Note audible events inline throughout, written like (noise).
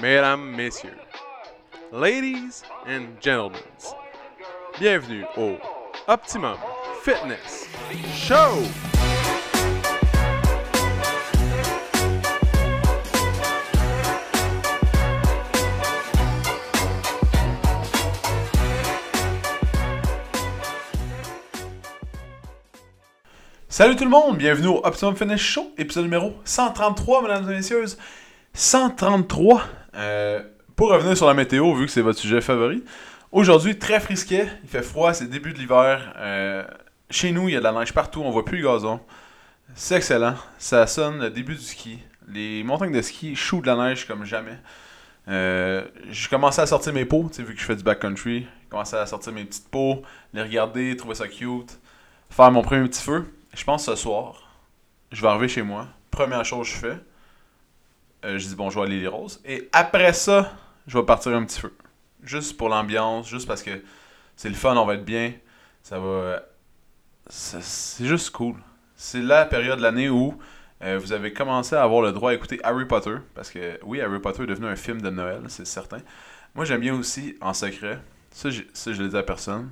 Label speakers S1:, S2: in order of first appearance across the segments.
S1: mesdames, messieurs, ladies and gentlemen, bienvenue au Optimum Fitness Show!
S2: Salut tout le monde, bienvenue au Optimum Fitness Show, épisode numéro 133, mesdames et messieurs. 133. Euh, pour revenir sur la météo, vu que c'est votre sujet favori. Aujourd'hui, très frisquet, il fait froid, c'est début de l'hiver. Euh, chez nous, il y a de la neige partout, on voit plus le gazon. C'est excellent, ça sonne le début du ski. Les montagnes de ski chouent de la neige comme jamais. Euh, j'ai commencé à sortir mes pots, vu que je fais du backcountry. J'ai commencé à sortir mes petites pots, les regarder, trouver ça cute, faire mon premier petit feu. Je pense ce soir, je vais arriver chez moi. Première chose que je fais, euh, je dis bonjour à Lily Rose. Et après ça, je vais partir un petit feu. Juste pour l'ambiance, juste parce que c'est le fun, on va être bien. Ça va. C'est juste cool. C'est la période de l'année où euh, vous avez commencé à avoir le droit à écouter Harry Potter. Parce que oui, Harry Potter est devenu un film de Noël, c'est certain. Moi, j'aime bien aussi, en secret, ça, je, ça, je le dis à personne,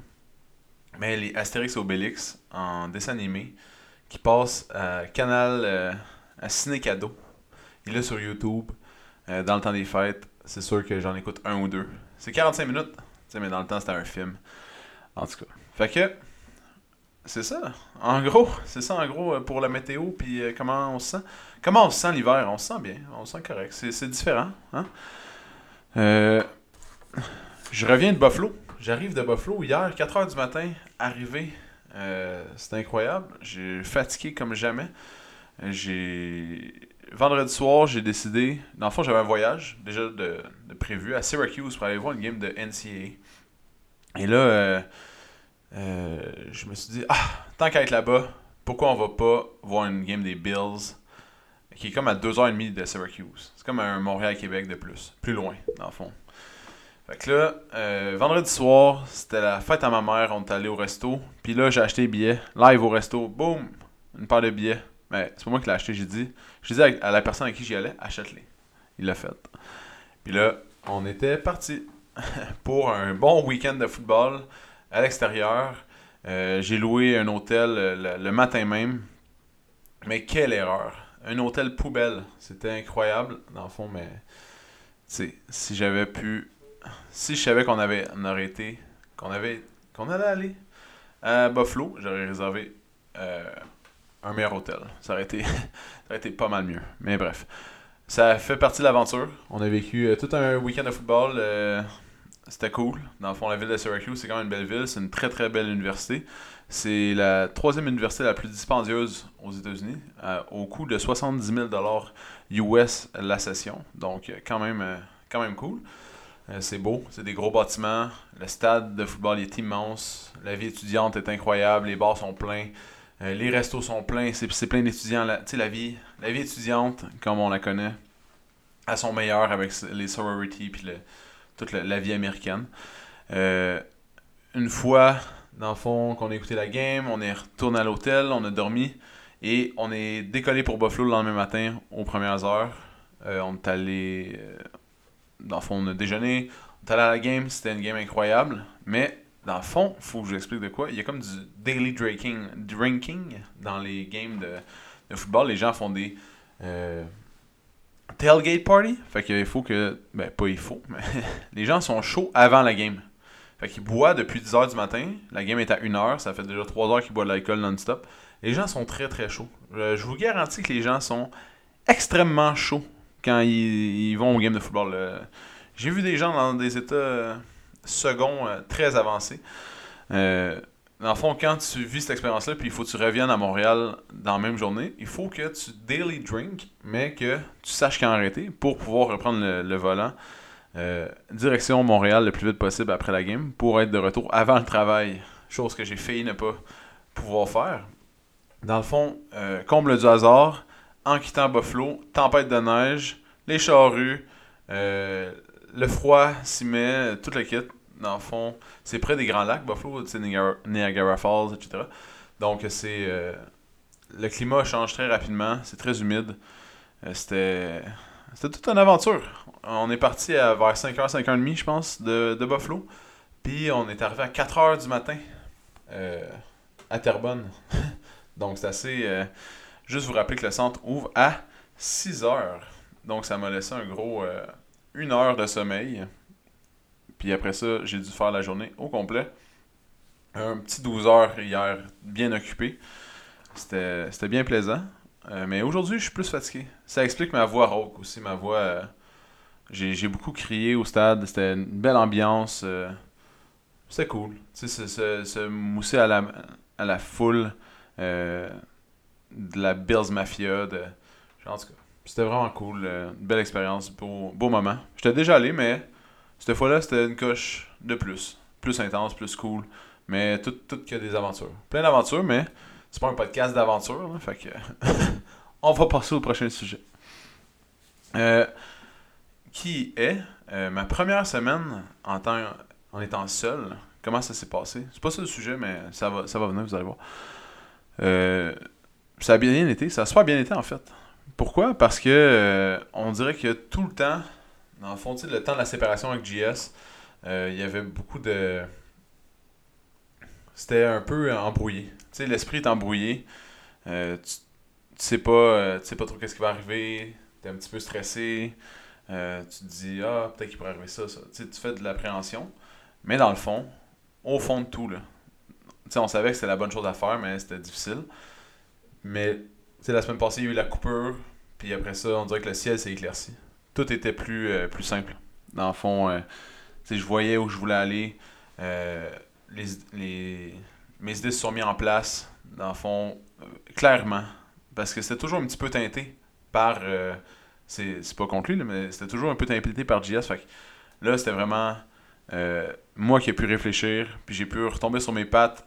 S2: mais les Astérix et Obélix en dessin animé qui passe à Canal, euh, à Ciné Cadeau. Il est sur YouTube. Euh, dans le temps des fêtes, c'est sûr que j'en écoute un ou deux. C'est 45 minutes, mais dans le temps, c'était un film. En tout cas. Fait que, c'est ça. En gros, c'est ça en gros euh, pour la météo, puis comment on se sent. Comment on se sent l'hiver? On se sent bien, on se sent correct. C'est différent. Hein? je reviens de Buffalo. J'arrive de Buffalo hier, 4h du matin, arrivé. Euh, c'est incroyable. J'ai fatigué comme jamais. J'ai. Vendredi soir, j'ai décidé. Dans le fond, j'avais un voyage déjà de, prévu à Syracuse pour aller voir une game de NCAA. Et là, euh, euh, je me suis dit, ah, tant qu'à être là-bas, pourquoi on va pas voir une game des Bills qui est comme à 2h30 de Syracuse. C'est comme un Montréal-Québec de plus. Plus loin, dans le fond. Fait que là, euh, vendredi soir, c'était la fête à ma mère, on est allé au resto. Puis là, j'ai acheté des billets. Live au resto, boum, une paire de billets. Mais c'est pas moi qui l'ai acheté, j'ai dit. Je dit à, la personne à qui j'y allais, achète-les. Il l'a fait. Puis là, on était parti (laughs) pour un bon week-end de football à l'extérieur. Euh, j'ai loué un hôtel euh, le, matin même. Mais quelle erreur! Un hôtel poubelle. C'était incroyable, dans le fond, mais. Tu si j'avais pu si je savais qu'on avait on aurait été qu'on avait qu'on allait aller à Buffalo, j'aurais réservé euh, un meilleur hôtel. Ça aurait été (laughs) ça aurait été pas mal mieux. Mais bref, ça fait partie de l'aventure. On a vécu euh, tout un week-end de football. Euh, c'était cool. Dans le fond, la ville de Syracuse, c'est quand même une belle ville. C'est une très très belle université. C'est la troisième université la plus dispendieuse aux États-Unis, au coût de 70 000 US la session. Donc, quand même, quand même cool. Euh, c'est beau, c'est des gros bâtiments. Le stade de football est immense. La vie étudiante est incroyable. Les bars sont pleins. Euh, les restos sont pleins. C'est plein d'étudiants. Tu sais, la vie, étudiante, comme on la connaît, à son meilleur avec les sororities puis toute la, vie américaine. Euh, une fois, dans le fond, qu'on a écouté la game, on est retourné à l'hôtel, on a dormi et on est décollé pour Buffalo le lendemain matin aux premières heures. on est allé dans le fond, on a déjeuné, on est allé à la game, c'était une game incroyable, mais dans le fond, il faut que je vous explique de quoi. Il y a comme du daily drinking, drinking dans les games de, football. Les gens font des euh, tailgate party. Fait qu'il faut que. Ben, pas il faut, mais (laughs) les gens sont chauds avant la game. Fait qu'ils boivent depuis 10h du matin. La game est à 1h. Ça fait déjà 3 heures qu'ils boivent de l'alcool non-stop. Les gens sont très très chauds. Je vous garantis que les gens sont extrêmement chauds quand ils, vont au game de football. J'ai vu des gens dans des états euh, seconds euh, très avancés. Euh, dans le fond, quand tu vis cette expérience-là, puis il faut que tu reviennes à Montréal dans la même journée, il faut que tu daily drink, mais que tu saches quand arrêter pour pouvoir reprendre le, volant. direction Montréal le plus vite possible après la game pour être de retour avant le travail. Chose que j'ai failli ne pas pouvoir faire. Dans le fond, comble du hasard, en quittant Buffalo, tempête de neige, les charrues, euh, le froid s'y met, tout le kit. Dans le fond, c'est près des Grands Lacs, Buffalo, Niagara, Falls, etc. Donc, c'est. Euh, le climat change très rapidement, c'est très humide. Euh, c'était. C'était toute une aventure. On est parti à vers 5h, 5h30, je pense, de, de Buffalo. Puis on est arrivé à 4h du matin euh, à Terrebonne. (laughs) Donc c'est assez. euh, juste vous rappeler que le centre ouvre à 6h. Donc ça m'a laissé un gros. euh, une heure de sommeil. Puis après ça, j'ai dû faire la journée au complet. Un petit 12 heures hier, bien occupé. C'était bien plaisant. Euh, mais aujourd'hui, je suis plus fatigué. Ça explique ma voix rauque aussi. Ma voix. euh, j'ai beaucoup crié au stade. C'était une belle ambiance. euh, C'était cool. Tu sais, se, se- se mousser à la, à la foule de la Bills Mafia. De... En tout cas, c'était vraiment cool. une belle expérience. Beau, beau moment. J'étais déjà allé, mais cette fois-là, c'était une coche de plus. Plus intense, plus cool. Mais tout, que des aventures. Plein d'aventures, mais c'est pas un podcast d'aventure. que. (laughs) on va passer au prochain sujet. Euh, qui est euh, ma première semaine en, temps, en étant seul. Comment ça s'est passé? C'est pas ça le sujet, mais ça va, ça va venir, vous allez voir. Euh, ça a bien été, ça a super bien été en fait. Pourquoi? Parce que on dirait que tout le temps, dans le fond, tu sais, le temps de la séparation avec JS, euh, il y avait beaucoup de. C'était un peu embrouillé. Tu sais, l'esprit est embrouillé. Euh, tu, tu sais pas, euh, tu sais pas trop qu'est-ce qui va arriver. T'es un petit peu stressé. Tu te dis, ah, peut-être qu'il pourrait arriver ça. Tu fais de l'appréhension. Mais dans le fond, au fond de tout, là, on savait que c'était la bonne chose à faire, mais c'était difficile. Mais, la semaine passée, il y a eu la coupure. Puis après ça, on dirait que le ciel s'est éclairci. Tout était plus, euh, plus simple. Dans le fond, euh, je voyais où je voulais aller. Euh, mes idées se sont mises en place, dans le fond, euh, clairement. Parce que c'était toujours un petit peu teinté par. c'est pas conclu, mais c'était toujours un peu teinté par JS. Fait que là, c'était vraiment moi qui ai pu réfléchir, puis j'ai pu retomber sur mes pattes.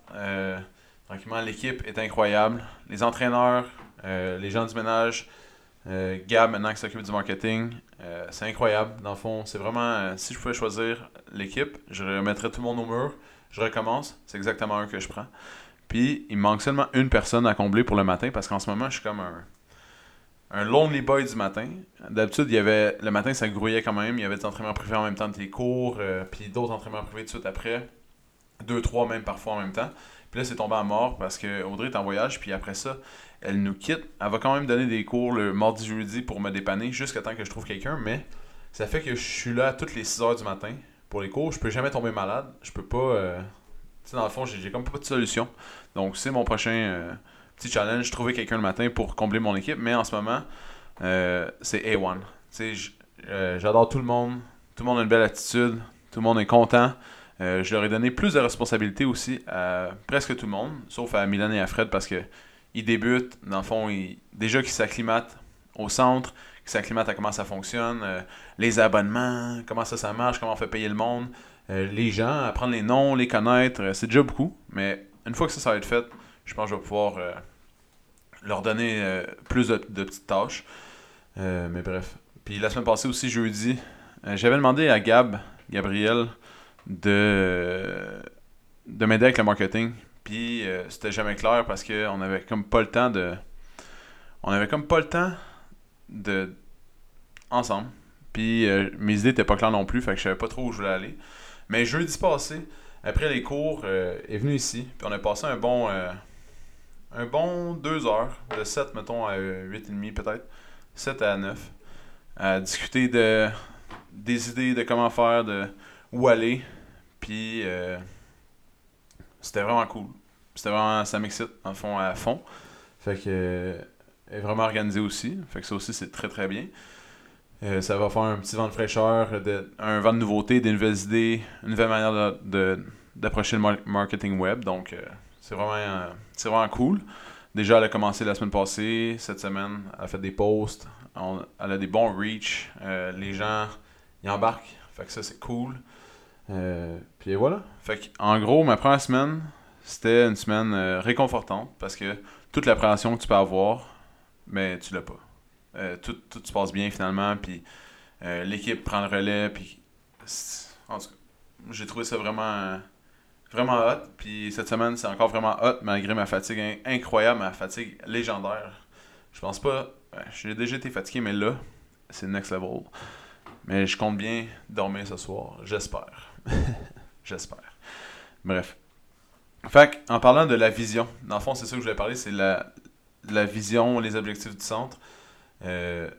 S2: Tranquillement, l'équipe est incroyable. Les entraîneurs, les gens du ménage, Gab maintenant qui s'occupe du marketing, euh, c'est incroyable. Dans le fond, c'est vraiment. euh, si je pouvais choisir l'équipe, je remettrais tout le monde au mur. Je recommence. C'est exactement un que je prends. Puis, il me manque seulement une personne à combler pour le matin parce qu'en ce moment, je suis comme un, un lonely boy du matin. D'habitude, il y avait le matin, ça grouillait quand même. Il y avait des entraînements privés en même temps de tes cours, euh, puis d'autres entraînements privés tout de suite après. Deux, trois même parfois en même temps. Puis là, c'est tombé à mort parce que Audrey est en voyage, puis après ça, elle nous quitte. Elle va quand même donner des cours le mardi, jeudi pour me dépanner jusqu'à temps que je trouve quelqu'un, mais ça fait que je suis là toutes les 6 heures du matin pour les cours. Je peux jamais tomber malade. Je peux pas. euh, Tu sais, dans le fond, j'ai comme pas de solution. Donc, c'est mon prochain euh, petit challenge, trouver quelqu'un le matin pour combler mon équipe. Mais en ce moment, euh, c'est A1. Tu sais, j'adore tout le monde. Tout le monde a une belle attitude. Tout le monde est content. Je leur ai donné plus de responsabilités aussi à presque tout le monde, sauf à Milan et à Fred parce que ils débutent, dans le fond, déjà qu'ils s'acclimatent au centre, qu'ils s'acclimatent à comment ça fonctionne, euh, les abonnements, comment ça, marche, comment on fait payer le monde, euh, les gens, apprendre les noms, les connaître, euh, c'est déjà beaucoup, mais une fois que ça, ça va être fait, je pense que je vais pouvoir leur donner plus de, de petites tâches. Mais bref. Puis la semaine passée aussi, jeudi, j'avais demandé à Gab, Gabriel, de, de m'aider avec le marketing. Puis euh, c'était jamais clair parce qu'on avait comme pas le temps de. On avait comme pas le temps de. Ensemble. Puis euh, mes idées étaient pas claires non plus, fait que je savais pas trop où je voulais aller. Mais jeudi passé, après les cours, euh, est venu ici. Puis on a passé un bon. un bon deux heures, de 7 mettons à 8,5 peut-être. 7 à 9. À discuter de des idées de comment faire, de où aller. Puis c'était vraiment cool. C'était vraiment. Ça m'excite, en fond, à fond. Fait que. euh, elle est vraiment organisée aussi. Fait que ça aussi, c'est très très bien. Euh, ça va faire un petit vent de fraîcheur, un vent de nouveauté, des nouvelles idées, une nouvelle manière de- de- d'approcher le mar- marketing web. Donc, euh, c'est vraiment, euh, vraiment cool. Déjà, elle a commencé la semaine passée. Cette semaine, elle a fait des posts. Elle a des bons reach. Euh, les gens, ils embarquent. Fait que ça, c'est cool. Euh, puis voilà. Fait en gros, ma première semaine, c'était une semaine euh, réconfortante parce que toute l'appréhension que tu peux avoir, mais tu l'as pas. Euh, tout, tout se passe bien finalement, puis l'équipe prend le relais, puis en tout cas, j'ai trouvé ça vraiment vraiment hot. Puis cette semaine, c'est encore vraiment hot malgré ma fatigue in- incroyable, ma fatigue légendaire. Je pense pas. j'ai déjà été fatigué, mais là, c'est next level. Mais je compte bien dormir ce soir. J'espère. (laughs) J'espère. Bref. Fait en parlant de la vision, dans le fond, c'est ça que je voulais parler, c'est la, la vision, les objectifs du centre. Euh,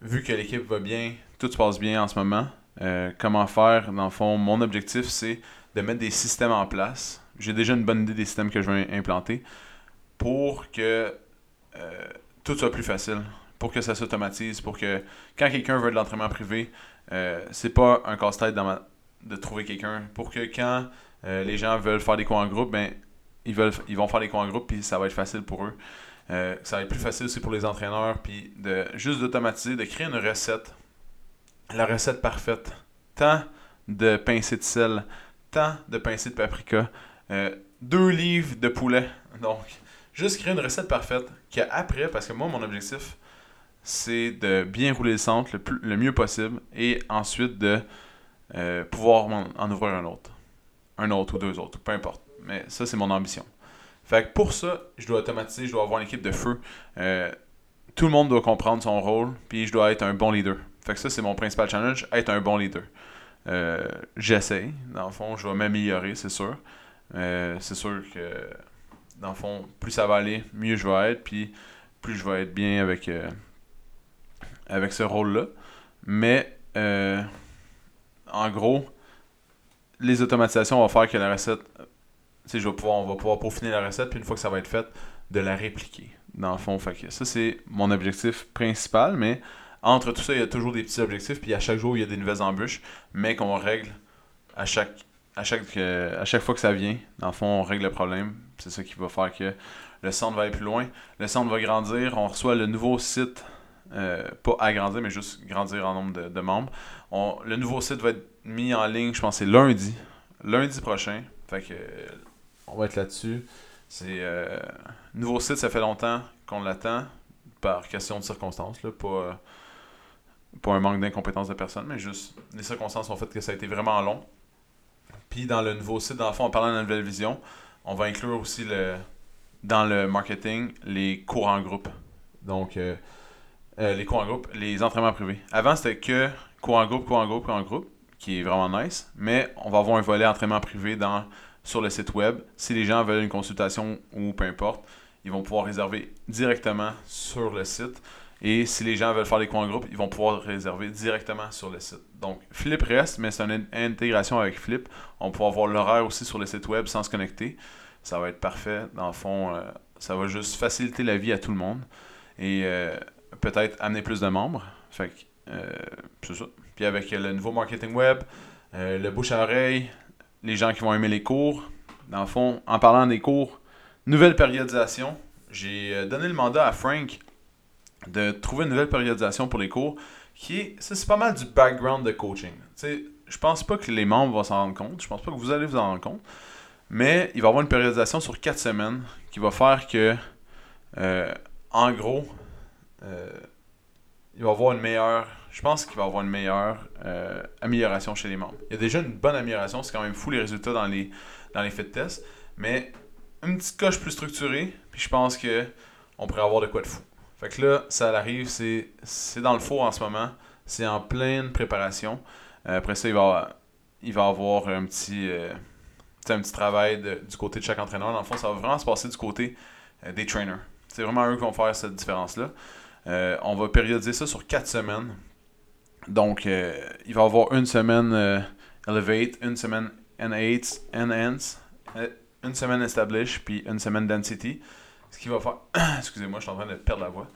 S2: vu que l'équipe va bien, tout se passe bien en ce moment, euh, comment faire, dans le fond, mon objectif, c'est de mettre des systèmes en place. J'ai déjà une bonne idée des systèmes que je vais implanter pour que euh, tout soit plus facile, pour que ça s'automatise, pour que quand quelqu'un veut de l'entraînement privé, c'est pas un casse-tête de trouver quelqu'un, pour que quand euh, les gens veulent faire des cours en groupe, ben, ils, veulent, ils vont faire des cours en groupe, puis ça va être facile pour eux. Euh, ça va être plus facile aussi pour les entraîneurs, puis de juste d'automatiser, de créer une recette. La recette parfaite. Tant de pincées de sel, tant de pincées de paprika, euh, deux livres de poulet. Donc, juste créer une recette parfaite qu'après, parce que moi, mon objectif, c'est de bien rouler le centre le, mieux possible et ensuite de pouvoir en ouvrir un autre un autre ou deux autres, peu importe. Mais ça, c'est mon ambition. Fait que pour ça, je dois automatiser, je dois avoir une équipe de feu. Euh, tout le monde doit comprendre son rôle, puis je dois être un bon leader. Fait que ça, c'est mon principal challenge, être un bon leader. Euh, J'essaie, dans le fond, je vais m'améliorer, c'est sûr. Euh, c'est sûr que, dans le fond, plus ça va aller, mieux je vais être, puis plus je vais être bien avec, euh, avec ce rôle-là. Mais, en gros, les automatisations vont faire que la recette, je vais pouvoir, on va pouvoir peaufiner la recette, puis une fois que ça va être fait, de la répliquer. Dans le fond, fait que ça, c'est mon objectif principal, mais entre tout ça, il y a toujours des petits objectifs, puis à chaque jour, il y a des nouvelles embûches, mais qu'on règle à chaque, à, chaque, euh, à chaque fois que ça vient. Dans le fond, on règle le problème. C'est ça qui va faire que le centre va aller plus loin. Le centre va grandir. On reçoit le nouveau site, euh, pas agrandir, mais juste grandir en nombre de, membres. le nouveau site va être mis en ligne, je pense c'est lundi. Lundi prochain. Fait que on va être là-dessus. C'est euh, nouveau site, ça fait longtemps qu'on l'attend par question de circonstances, là, pas, pas un manque d'incompétence de personne, mais juste les circonstances ont fait que ça a été vraiment long. Puis dans le nouveau site, dans le fond, en parlant de la nouvelle vision, on va inclure aussi le dans le marketing les cours en groupe. Donc euh, les cours en groupe, les entraînements privés. Avant, c'était que cours en groupe, cours en groupe, cours en groupe qui est vraiment nice. Mais on va avoir un volet entraînement privé dans, sur le site web. Si les gens veulent une consultation ou peu importe, ils vont pouvoir réserver directement sur le site. Et si les gens veulent faire des cours en groupe, ils vont pouvoir réserver directement sur le site. Donc, Flip reste, mais c'est une intégration avec Flip. On pouvoir voir l'horaire aussi sur le site web sans se connecter. Ça va être parfait. Dans le fond, euh, ça va juste faciliter la vie à tout le monde. Et euh, peut-être amener plus de membres. Fait que, euh, c'est ça. Puis avec le nouveau marketing web, euh, le bouche à oreille, les gens qui vont aimer les cours. Dans le fond, en parlant des cours, nouvelle périodisation. J'ai euh, donné le mandat à Frank de trouver une nouvelle périodisation pour les cours qui est. C'est pas mal du background de coaching. sais, je pense pas que les membres vont s'en rendre compte. Je pense pas que vous allez vous en rendre compte. Mais il va y avoir une périodisation sur 4 semaines qui va faire que, en gros, il va avoir une meilleure je pense qu'il va avoir une meilleure euh, amélioration chez les membres. Il y a déjà une bonne amélioration, c'est quand même fou les résultats dans les, dans les fit tests, mais une petite coche plus structurée, puis je pense que on pourrait avoir de quoi de fou. Fait que là, ça arrive, c'est, dans le four en ce moment, c'est en pleine préparation. Euh, après ça, il va, il va avoir un petit, euh, un petit travail du côté de chaque entraîneur. Dans le fond, ça va vraiment se passer du côté des trainers. C'est vraiment eux qui vont faire cette différence-là. On va périodiser ça sur quatre semaines. Donc, euh, il va y avoir une semaine euh, Elevate, une semaine N8, Enhance, euh, une semaine Establish, puis une semaine Density. Ce qui va faire. (coughs) Excusez-moi, je suis en train de perdre la voix.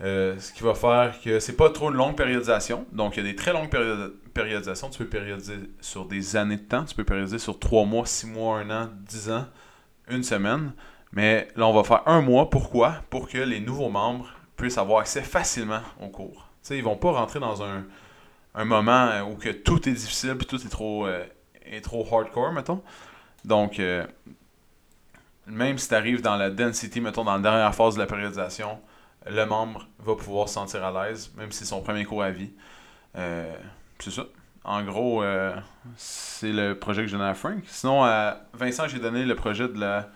S2: ce qui va faire que c'est pas trop une longue périodisation. Donc, il y a des très longues périodisations. Tu peux périodiser sur des années de temps. Tu peux périodiser sur 3 mois, 6 mois, 1 an, 10 ans, une semaine. Mais là, on va faire un mois. Pourquoi? Pour que les nouveaux membres puissent avoir accès facilement au cours. Ils ils vont pas rentrer dans un, moment euh, où que tout est difficile et tout est trop, euh, est trop hardcore, mettons. Donc, euh, même si tu arrives dans la density, mettons, dans la dernière phase de la périodisation, le membre va pouvoir se sentir à l'aise, même si c'est son premier cours à vie. c'est ça. En gros, c'est le projet que j'ai donné à Frank. Sinon, à Vincent, j'ai donné le projet de la.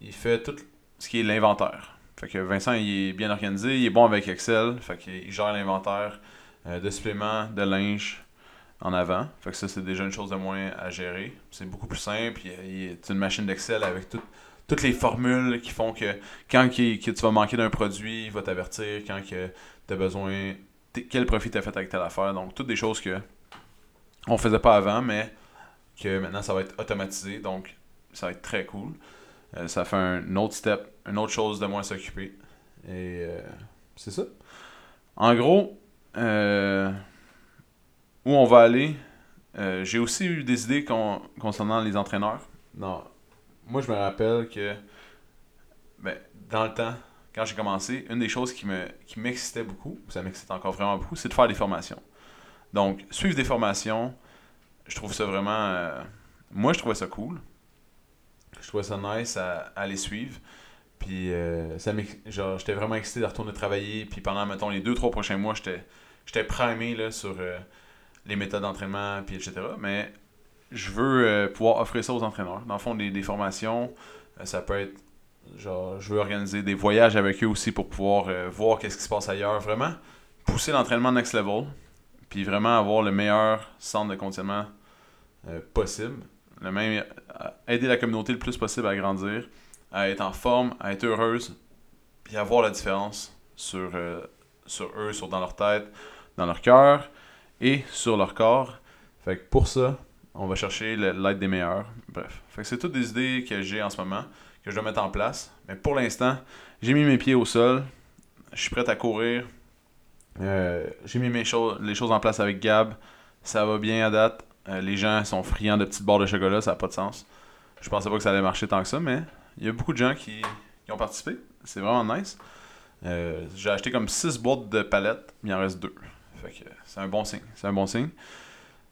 S2: il fait tout ce qui est l'inventaire. Fait que Vincent, il est bien organisé, il est bon avec Excel, fait qu'il gère l'inventaire euh, de suppléments, de linge en avant. Fait que ça, c'est déjà une chose de moins à gérer. C'est beaucoup plus simple. A, une machine d'Excel avec toutes les formules qui font que quand tu vas manquer d'un produit, il va t'avertir. Quand tu as besoin, quel profit tu as fait avec telle affaire. Donc, toutes des choses que on faisait pas avant, mais que maintenant ça va être automatisé. Donc, ça va être très cool. Euh, ça fait un autre step, une autre chose de moins à s'occuper. Et euh, c'est ça. En gros, euh, où on va aller, j'ai aussi eu des idées concernant les entraîneurs. Non. Moi, je me rappelle que ben, dans le temps, quand j'ai commencé, une des choses qui me qui m'excitait beaucoup, ça m'excite encore vraiment beaucoup, c'est de faire des formations. Donc, suivre des formations, je trouve ça vraiment. moi, je trouvais ça cool je trouvais ça nice à, les suivre. Puis euh, ça j'étais vraiment excité de retourner travailler. Puis pendant, mettons, les deux, trois prochains mois, j'étais, j'étais primé là, sur euh, les méthodes d'entraînement, puis etc. Mais je veux euh, pouvoir offrir ça aux entraîneurs. Dans le fond, des, des formations, ça peut être genre je veux organiser des voyages avec eux aussi pour pouvoir voir qu'est-ce qui se passe ailleurs. Vraiment pousser l'entraînement next level. Puis vraiment avoir le meilleur centre de conditionnement possible le même, aider la communauté le plus possible à grandir, à être en forme, à être heureuse, puis à voir la différence sur, euh, sur eux, sur dans leur tête, dans leur cœur et sur leur corps. Fait que pour ça, on va chercher l'aide des meilleurs. Bref. Fait que c'est toutes des idées que j'ai en ce moment, que je dois mettre en place. Mais pour l'instant, j'ai mis mes pieds au sol. Je suis prêt à courir. Euh, j'ai mis mes choses, les choses en place avec Gab. Ça va bien à date. Euh, les gens sont friands de petites barres de chocolat, ça n'a pas de sens. Je pensais pas que ça allait marcher tant que ça, mais il y a beaucoup de gens qui, ont participé. C'est vraiment nice. Euh, j'ai acheté comme 6 boîtes de palettes, il en reste 2. Fait que c'est un bon signe. C'est un bon signe.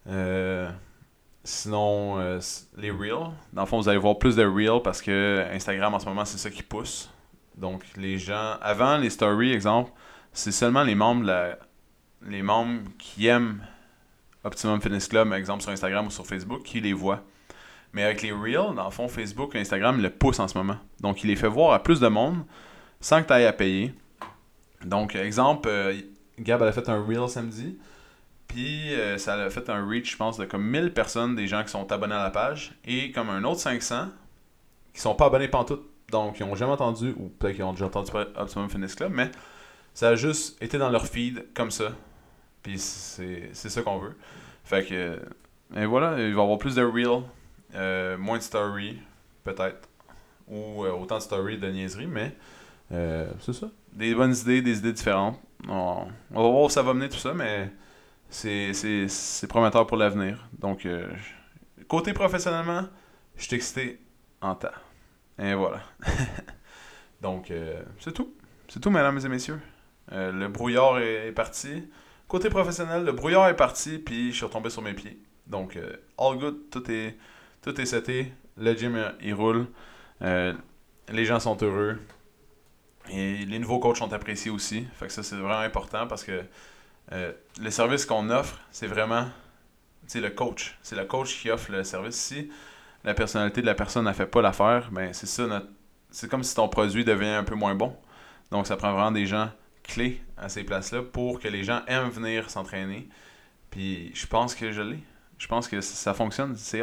S2: Euh, sinon, les Reels. Dans le fond, vous allez voir plus de Reels parce que Instagram en ce moment, c'est ça qui pousse. Donc, les gens. Avant, les stories, exemple, c'est seulement les membres, les membres qui aiment Optimum Fitness Club, exemple sur Instagram ou sur Facebook, qui les voit. Mais avec les Reels, dans le fond, Facebook et Instagram le poussent en ce moment. Donc, il les fait voir à plus de monde sans que tu ailles à payer. Donc, exemple, euh, Gab a fait un Reel samedi. Puis, euh, ça a fait un reach, je pense, de comme 1000 personnes, des gens qui sont abonnés à la page. Et comme un autre 500 qui sont pas abonnés pantoute. Donc, ils n'ont jamais entendu, ou peut-être qu'ils ont déjà entendu Optimum Fitness Club, mais ça a juste été dans leur feed comme ça. Puis c'est ça qu'on veut. Fait que. Et voilà, il va y avoir plus de real, euh, moins de story, peut-être. Ou euh, autant de story de niaiserie, mais euh, c'est ça. Des bonnes idées, des idées différentes. On, va voir où ça va mener tout ça, mais c'est prometteur pour l'avenir. Donc, côté professionnellement, je suis excité en temps. Et voilà. (laughs) Donc, c'est tout. C'est tout, mesdames et messieurs. le brouillard est parti. Côté professionnel, le brouillard est parti, puis je suis retombé sur mes pieds. Donc, all good, tout est, tout est seté. Le gym, euh, il roule. Euh, les gens sont heureux. Et les nouveaux coachs sont appréciés aussi. Fait que ça, c'est vraiment important parce que le service qu'on offre, c'est vraiment c'est le coach. C'est le coach qui offre le service. Si la personnalité de la personne n'a fait pas l'affaire, ben c'est ça C'est comme si ton produit devenait un peu moins bon. Donc ça prend vraiment des gens clé à ces places-là pour que les gens aiment venir s'entraîner. Puis je pense que je l'ai. Je pense que ça fonctionne. C'est